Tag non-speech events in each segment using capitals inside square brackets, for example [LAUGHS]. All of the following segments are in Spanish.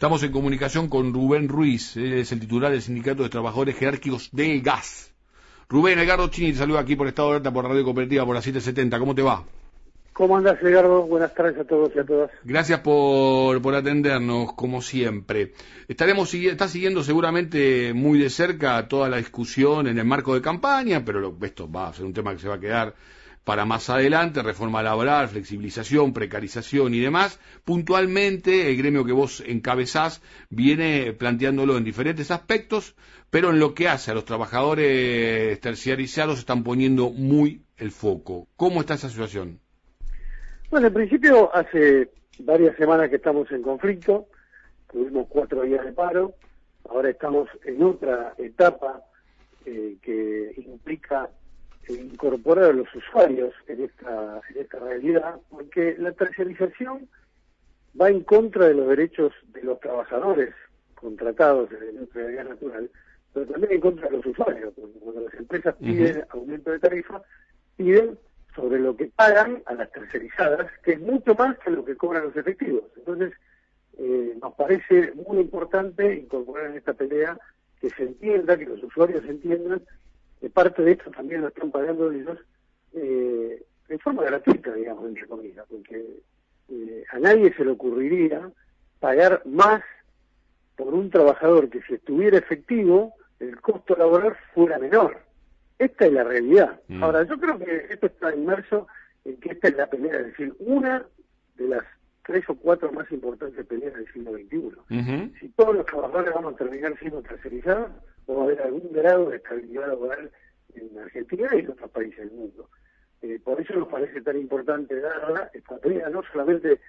Estamos en comunicación con Rubén Ruiz, es el titular del Sindicato de Trabajadores Jerárquicos del Gas. Rubén, Edgardo Chini, te saluda aquí por Estado de Alerta, por Radio Cooperativa, por la 770. ¿Cómo te va? ¿Cómo andas, Edgardo? Buenas tardes a todos y a todas. Gracias por, por atendernos, como siempre. Estaremos está siguiendo seguramente muy de cerca toda la discusión en el marco de campaña, pero esto va a ser un tema que se va a quedar para más adelante, reforma laboral, flexibilización, precarización y demás. Puntualmente, el gremio que vos encabezás viene planteándolo en diferentes aspectos, pero en lo que hace a los trabajadores terciarizados están poniendo muy el foco. ¿Cómo está esa situación? Bueno, en principio hace varias semanas que estamos en conflicto, tuvimos cuatro días de paro, ahora estamos en otra etapa eh, que implica incorporar a los usuarios en esta, en esta realidad, porque la terciarización va en contra de los derechos de los trabajadores contratados en la industria de gas natural, pero también en contra de los usuarios, porque cuando las empresas piden aumento de tarifa, piden sobre lo que pagan a las tercerizadas, que es mucho más que lo que cobran los efectivos. Entonces, eh, nos parece muy importante incorporar en esta pelea que se entienda, que los usuarios entiendan parte de esto también lo están pagando ellos eh, en forma gratuita, digamos, entre comillas, porque eh, a nadie se le ocurriría pagar más por un trabajador que si estuviera efectivo, el costo laboral fuera menor. Esta es la realidad. Mm. Ahora, yo creo que esto está inmerso en que esta es la pelea, es decir, una de las tres o cuatro más importantes peleas del siglo XXI. Si todos los trabajadores vamos a terminar siendo tercerizados, va a haber algún grado de estabilidad laboral en Argentina y en otros países del mundo. Eh, por eso nos parece tan importante darla esta pelea, no solamente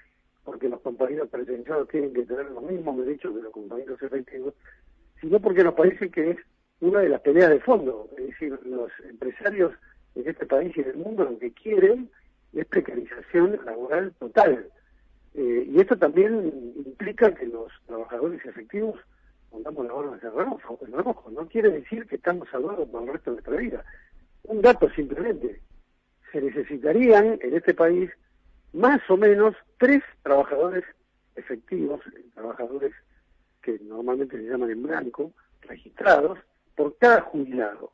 porque los compañeros presenciados tienen que tener los mismos derechos que los compañeros efectivos, sino porque nos parece que es una de las peleas de fondo. Es decir, los empresarios en este país y en el mundo lo que quieren es precarización laboral total. Eh, y esto también implica que los trabajadores efectivos pongamos la mano en el rojo. No quiere decir que estamos salvados por el resto de nuestra vida. Un dato simplemente. Se necesitarían en este país más o menos tres trabajadores efectivos, trabajadores que normalmente se llaman en blanco, registrados, por cada jubilado.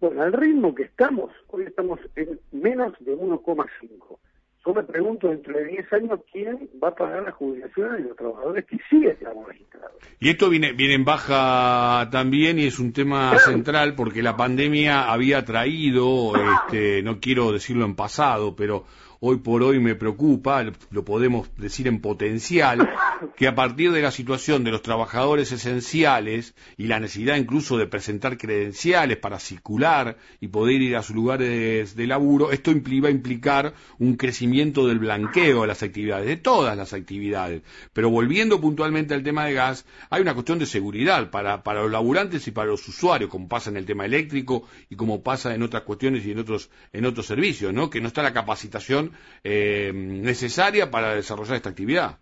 Bueno, al ritmo que estamos, hoy estamos en menos de 1,5. Yo me pregunto dentro de 10 años quién va a pagar la jubilación de los trabajadores que sí estamos registrados. Y esto viene, viene en baja también y es un tema central porque la pandemia había traído, este, no quiero decirlo en pasado, pero hoy por hoy me preocupa, lo podemos decir en potencial, que a partir de la situación de los trabajadores esenciales y la necesidad incluso de presentar credenciales para circular y poder ir a sus lugares de laburo, esto va a implicar un crecimiento del blanqueo de las actividades, de todas las actividades. Pero volviendo puntualmente al tema de gas, hay una cuestión de seguridad para, para los laburantes y para los usuarios, como pasa en el tema eléctrico y como pasa en otras cuestiones y en otros, en otros servicios, ¿no? que no está la capacitación eh, necesaria para desarrollar esta actividad.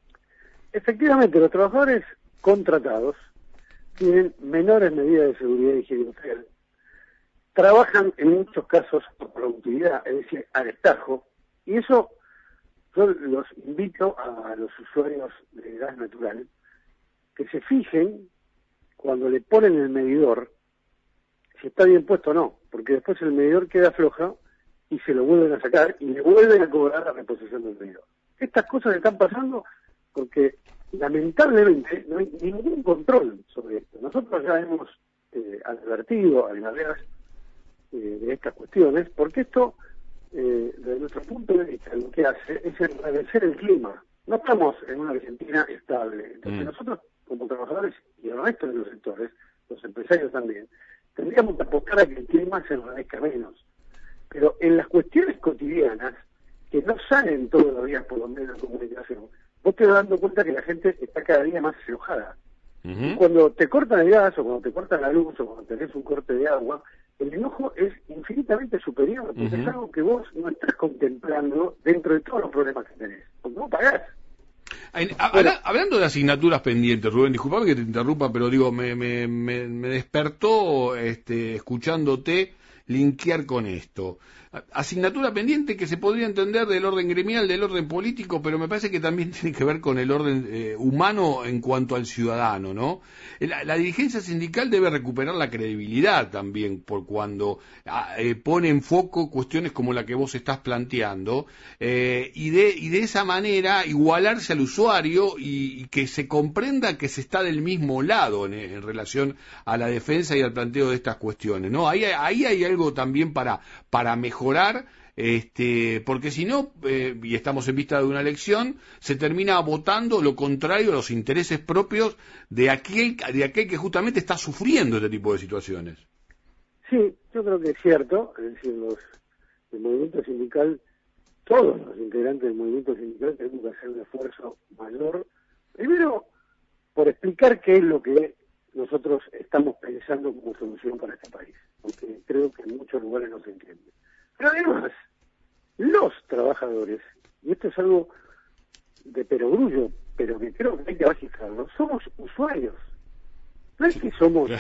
Efectivamente, los trabajadores contratados tienen menores medidas de seguridad y higiene trabajan en muchos casos por productividad, es decir, al estajo, y eso yo los invito a los usuarios de gas natural que se fijen cuando le ponen el medidor si está bien puesto o no, porque después el medidor queda floja y se lo vuelven a sacar y le vuelven a cobrar la reposición del ruido. Estas cosas están pasando porque lamentablemente no hay ningún control sobre esto. Nosotros ya hemos eh, advertido a las eh, de estas cuestiones porque esto, eh, desde nuestro punto de vista, lo que hace es enrarecer el clima. No estamos en una Argentina estable. Entonces mm. nosotros, como trabajadores y el resto de los sectores, los empresarios también, tendríamos que apostar a que el clima se enrarezca menos pero en las cuestiones cotidianas, que no salen todos los días por los medios de comunicación, vos te vas dando cuenta que la gente está cada día más enojada. Cuando te cortan el gas o cuando te cortan la luz o cuando tenés un corte de agua, el enojo es infinitamente superior, porque es algo que vos no estás contemplando dentro de todos los problemas que tenés, porque vos pagás. hablando de asignaturas pendientes, Rubén, disculpame que te interrumpa, pero digo, me, me, me, me despertó este, escuchándote linkear con esto. asignatura pendiente que se podría entender del orden gremial, del orden político, pero me parece que también [LAUGHS] tiene que ver con el orden eh, humano en cuanto al ciudadano, ¿no? La, dirigencia sindical debe recuperar la credibilidad también por cuando ah, eh, pone en foco cuestiones como la que vos estás planteando eh, y, de, y de esa manera igualarse al usuario y, que se comprenda que se está del mismo lado en, relación a la defensa y al planteo de estas cuestiones, ¿no? Ahí, ahí hay también para, para mejorar este, porque si no, eh, y estamos en vista de una elección, se termina votando lo contrario a los intereses propios de aquel, de aquel que justamente está sufriendo este tipo de situaciones. Sí, yo creo que es cierto, es decir, los, el movimiento sindical, todos los integrantes del movimiento sindical tenemos que hacer un esfuerzo mayor, primero por explicar qué es lo que nosotros estamos pensando como solución para este país, porque creo que en muchos lugares no se entiende. Pero además, los trabajadores, y esto es algo de perogrullo, pero que creo que hay que bajizarlo, somos usuarios. No es que somos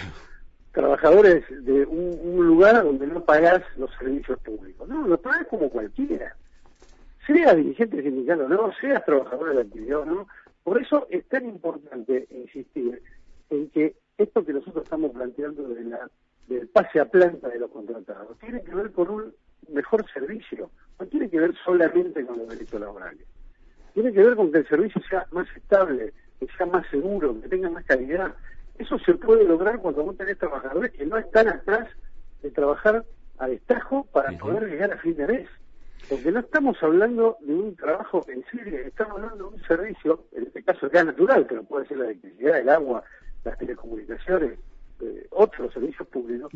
trabajadores de un, lugar donde no pagás los servicios públicos. No, lo pagás como cualquiera. Seas dirigente sindical o no, seas trabajador de la actividad o no. Por eso es tan importante insistir en que esto que nosotros estamos planteando de la, del pase a planta de los contratados tiene que ver con un mejor servicio. No tiene que ver solamente con los derechos laborales. Tiene que ver con que el servicio sea más estable, que sea más seguro, que tenga más calidad. Eso se puede lograr cuando vos tenés trabajadores que no están atrás de trabajar a destajo para poder llegar a fin de mes. Porque no estamos hablando de un trabajo en serio, estamos hablando de un servicio, en este caso ya natural, pero puede ser la electricidad, el agua, las telecomunicaciones, eh, otros servicios públicos,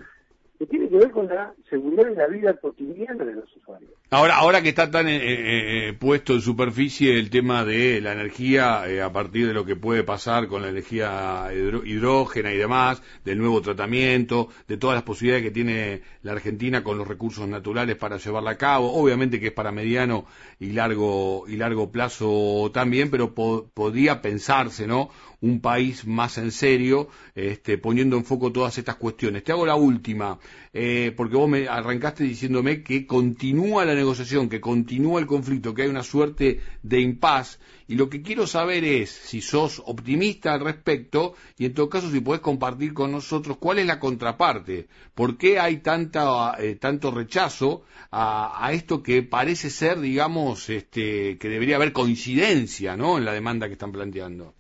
que tiene que ver con la seguridad y la vida cotidiana de los usuarios. Ahora, ahora que está tan eh, eh, eh, puesto en superficie el tema de la energía a partir de lo que puede pasar con la energía hidrógena y demás, del nuevo tratamiento, de todas las posibilidades que tiene la Argentina con los recursos naturales para llevarla a cabo, obviamente que es para mediano y largo y largo plazo también, pero podría pensarse, ¿no? Un país más en serio, este, poniendo en foco todas estas cuestiones. Te hago la última. Eh, porque vos me arrancaste diciéndome que continúa la negociación, que continúa el conflicto, que hay una suerte de impas, y lo que quiero saber es si sos optimista al respecto, y en todo caso si podés compartir con nosotros cuál es la contraparte, por qué hay tanta, eh, tanto rechazo a, esto que parece ser, digamos, este, que debería haber coincidencia ¿no? en la demanda que están planteando.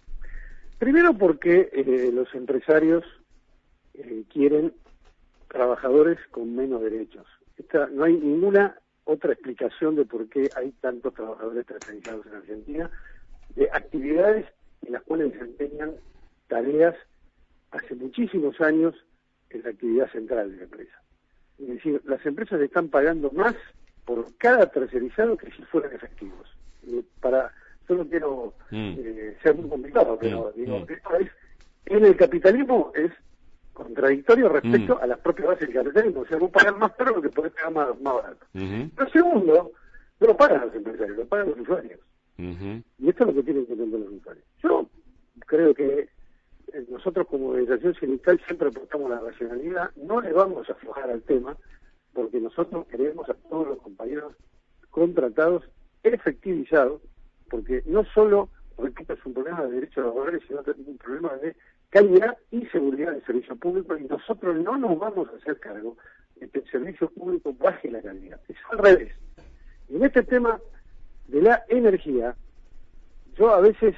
Primero porque eh, los empresarios quieren trabajadores con menos derechos. Esta, no hay ninguna otra explicación de por qué hay tantos trabajadores tercerizados en Argentina, de actividades en las cuales desempeñan tareas hace muchísimos años en la actividad central de la empresa. Es decir, las empresas están pagando más por cada tercerizado que si fueran efectivos. Para, yo no quiero mm. eh, ser muy complicado, pero mm, digo, mm. esto es, en el capitalismo es contradictorio respecto mm. a las propias bases del capitalismo. O sea, vos pagar más caro lo que podés pagar más, barato. Lo segundo, no lo pagan los empresarios, lo pagan los usuarios. Y esto es lo que tienen que entender los usuarios. Yo creo que eh, nosotros como organización sindical siempre aportamos la racionalidad, no le vamos a aflojar al tema, porque nosotros queremos a todos los compañeros contratados efectivizados, porque no solo, repito, es un problema de derechos laborales, sino también un problema de calidad y seguridad del servicio público y nosotros no nos vamos a hacer cargo de que el servicio público baje la calidad. Es al revés. Y en este tema de la energía, yo a veces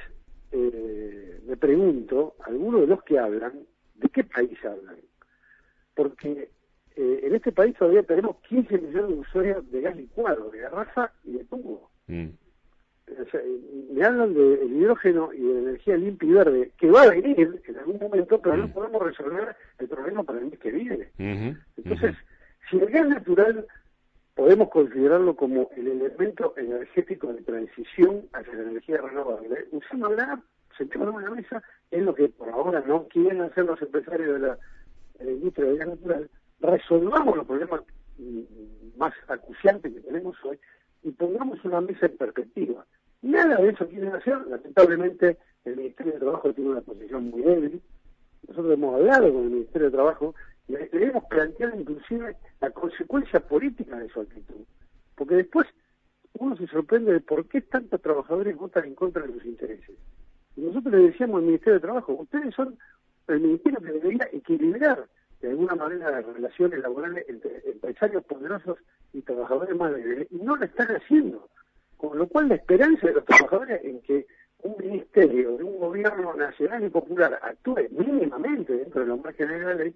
eh, me pregunto, algunos de los que hablan, ¿de qué país hablan? Porque eh, en este país todavía tenemos 15 millones de usuarios de gas licuado, de garrafa y de tubo. Mm me hablan del hidrógeno y de la energía limpia y verde, que va a venir en algún momento, pero no mm. podemos resolver el problema para el mes que viene. Entonces, si el gas natural podemos considerarlo como el elemento energético de transición hacia la energía renovable, usémosla, sentémonos en la mesa, es lo que por ahora no quieren hacer los empresarios de la, de la industria del gas natural, resolvamos los problemas mm, más acuciantes que tenemos hoy y pongamos una mesa en perspectiva. Nada de eso quieren hacer, lamentablemente el Ministerio de Trabajo tiene una posición muy débil. Nosotros hemos hablado con el Ministerio de Trabajo le debemos plantear inclusive la consecuencia política de su actitud. Porque después uno se sorprende de por qué tantos trabajadores votan en contra de sus intereses. Y nosotros le decíamos al Ministerio de Trabajo, ustedes son el ministerio que debería equilibrar de alguna manera las relaciones laborales entre empresarios poderosos y trabajadores más débiles, y no lo están haciendo. Con lo cual la esperanza de los trabajadores en que un ministerio de un gobierno nacional y popular actúe mínimamente dentro de los márgenes de la ley,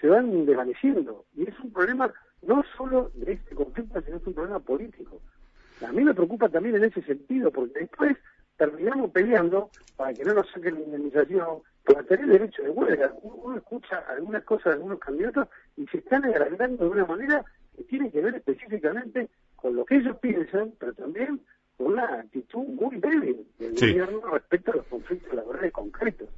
se van desvaneciendo. Y es un problema no solo de este conflicto, sino es un problema político. A mí me preocupa también en ese sentido, porque después terminamos peleando para que no nos saquen la indemnización, para tener derecho de huelga. Uno escucha algunas cosas de algunos candidatos y se están agrandando de una manera que tiene que ver específicamente con lo que ellos piensan, pero también una actitud muy débil del gobierno respecto a los conflictos.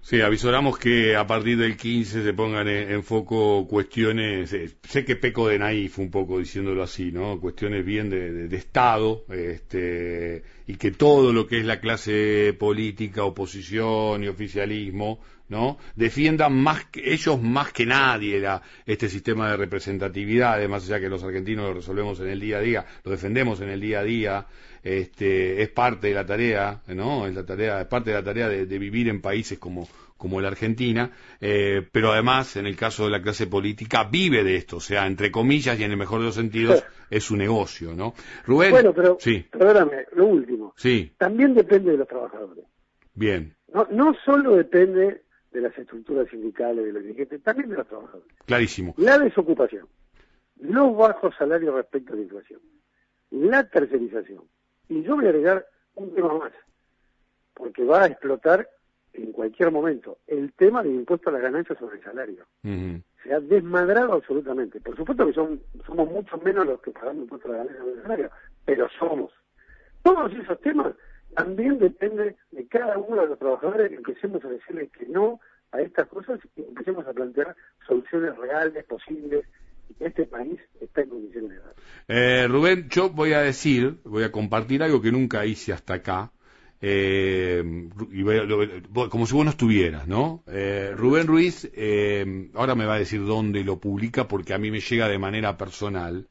Sí, avisoramos que a partir del 15 se pongan en, foco cuestiones, eh, sé que peco de naif un poco diciéndolo así, ¿no? Cuestiones bien de, de, Estado, este, y que todo lo que es la clase política, oposición y oficialismo, ¿no? Defiendan más que, ellos más que nadie la, este sistema de representatividad, además ya que los argentinos lo resolvemos en el día a día, lo defendemos en el día a día, este, es parte de la tarea, ¿no? Es la tarea, es parte de la tarea de, vivir en países como, como la Argentina, eh, pero además, en el caso de la clase política, vive de esto, o sea, entre comillas y en el mejor de los sentidos, es su negocio, ¿no? Rubén. Bueno, pero, sí. perdóname, lo último. Sí. También depende de los trabajadores. Bien. No, no solo depende de las estructuras sindicales, de los dirigentes, también de los trabajadores. Clarísimo. La desocupación, los bajos salarios respecto a la inflación, la tercerización, y yo voy a agregar un tema más, porque va a explotar en cualquier momento el tema del impuesto a las ganancias sobre el salario. Se ha desmadrado absolutamente. Por supuesto que son, somos mucho menos los que pagamos impuesto a las ganancias sobre el salario, pero somos. Todos esos temas también dependen de cada uno de los trabajadores que empecemos a decirles que no a estas cosas y empecemos a plantear soluciones reales, posibles, este país está en condiciones de dar. Eh, Rubén, yo voy a decir, voy a compartir algo que nunca hice hasta acá, eh, y como si vos no estuvieras, ¿no? Eh, Rubén Ruiz, eh, ahora me va a decir dónde lo publica porque a mí me llega de manera personal.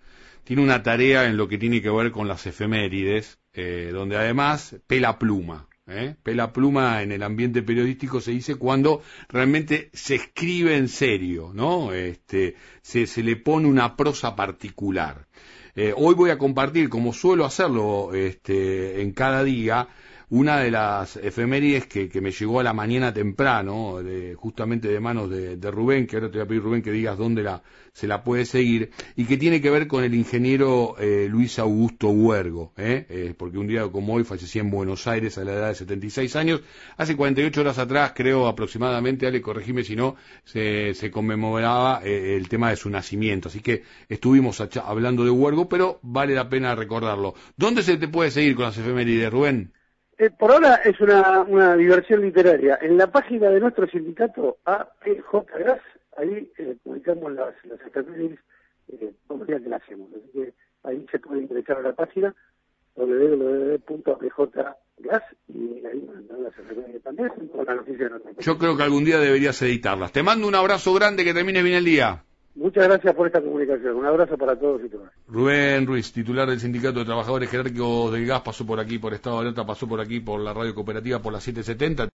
Tiene una tarea en lo que tiene que ver con las efemérides, eh, donde además pela pluma. ¿eh? Pela pluma en el ambiente periodístico se dice cuando realmente se escribe en serio, ¿no? Este, se, se le pone una prosa particular. Eh, hoy voy a compartir, como suelo hacerlo este, en cada día, una de las efemérides que, que, me llegó a la mañana temprano, de, justamente de manos de, de, Rubén, que ahora te voy a pedir Rubén que digas dónde la, se la puede seguir, y que tiene que ver con el ingeniero eh, Luis Augusto Huergo, ¿eh? ¿eh? porque un día como hoy fallecía en Buenos Aires a la edad de 76 años, hace 48 horas atrás, creo aproximadamente, Ale, corregime si no, se, se conmemoraba eh, el tema de su nacimiento, así que estuvimos hablando de Huergo, pero vale la pena recordarlo. ¿Dónde se te puede seguir con las efemérides, Rubén? Eh, por ahora es una, una, diversión literaria. En la página de nuestro sindicato APJ ahí eh, publicamos las, las efemérides eh, que las hacemos. Así que ahí se puede ingresar a la página www.apjgas y ahí mandan las efemérides también con la noticia de Yo creo que algún día deberías editarlas. Te mando un abrazo grande, que termine bien el día. Muchas gracias por esta comunicación. Un abrazo para todos y todas. Rubén Ruiz, titular del Sindicato de Trabajadores Jerárquicos del Gas, pasó por aquí por Estado de Alerta, pasó por aquí por la radio cooperativa por las 770.